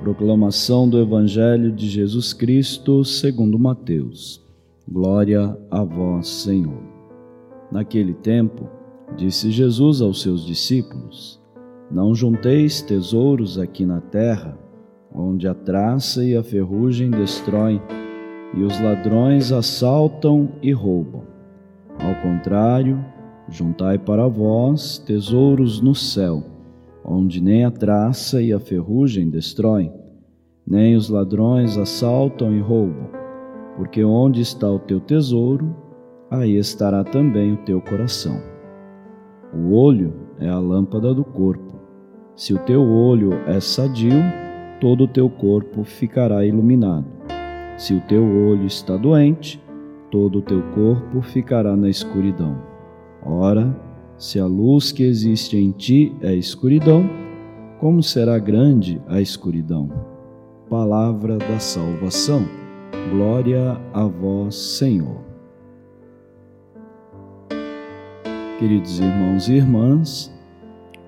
Proclamação do Evangelho de Jesus Cristo segundo Mateus. Glória a vós, Senhor. Naquele tempo, disse Jesus aos seus discípulos: Não junteis tesouros aqui na terra, onde a traça e a ferrugem destroem, e os ladrões assaltam e roubam. Ao contrário, juntai para vós tesouros no céu onde nem a traça e a ferrugem destroem, nem os ladrões assaltam e roubam, porque onde está o teu tesouro, aí estará também o teu coração. O olho é a lâmpada do corpo. Se o teu olho é sadio, todo o teu corpo ficará iluminado. Se o teu olho está doente, todo o teu corpo ficará na escuridão. Ora, se a luz que existe em ti é escuridão, como será grande a escuridão? Palavra da salvação. Glória a vós, Senhor. Queridos irmãos e irmãs,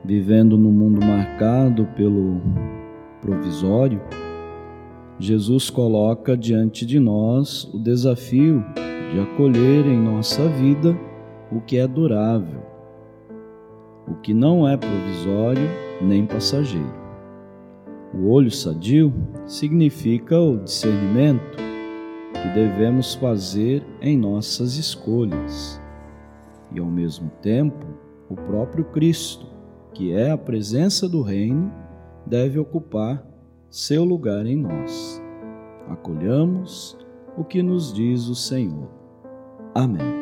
vivendo num mundo marcado pelo provisório, Jesus coloca diante de nós o desafio de acolher em nossa vida o que é durável, que não é provisório nem passageiro. O olho sadio significa o discernimento que devemos fazer em nossas escolhas. E ao mesmo tempo, o próprio Cristo, que é a presença do Reino, deve ocupar seu lugar em nós. Acolhamos o que nos diz o Senhor. Amém.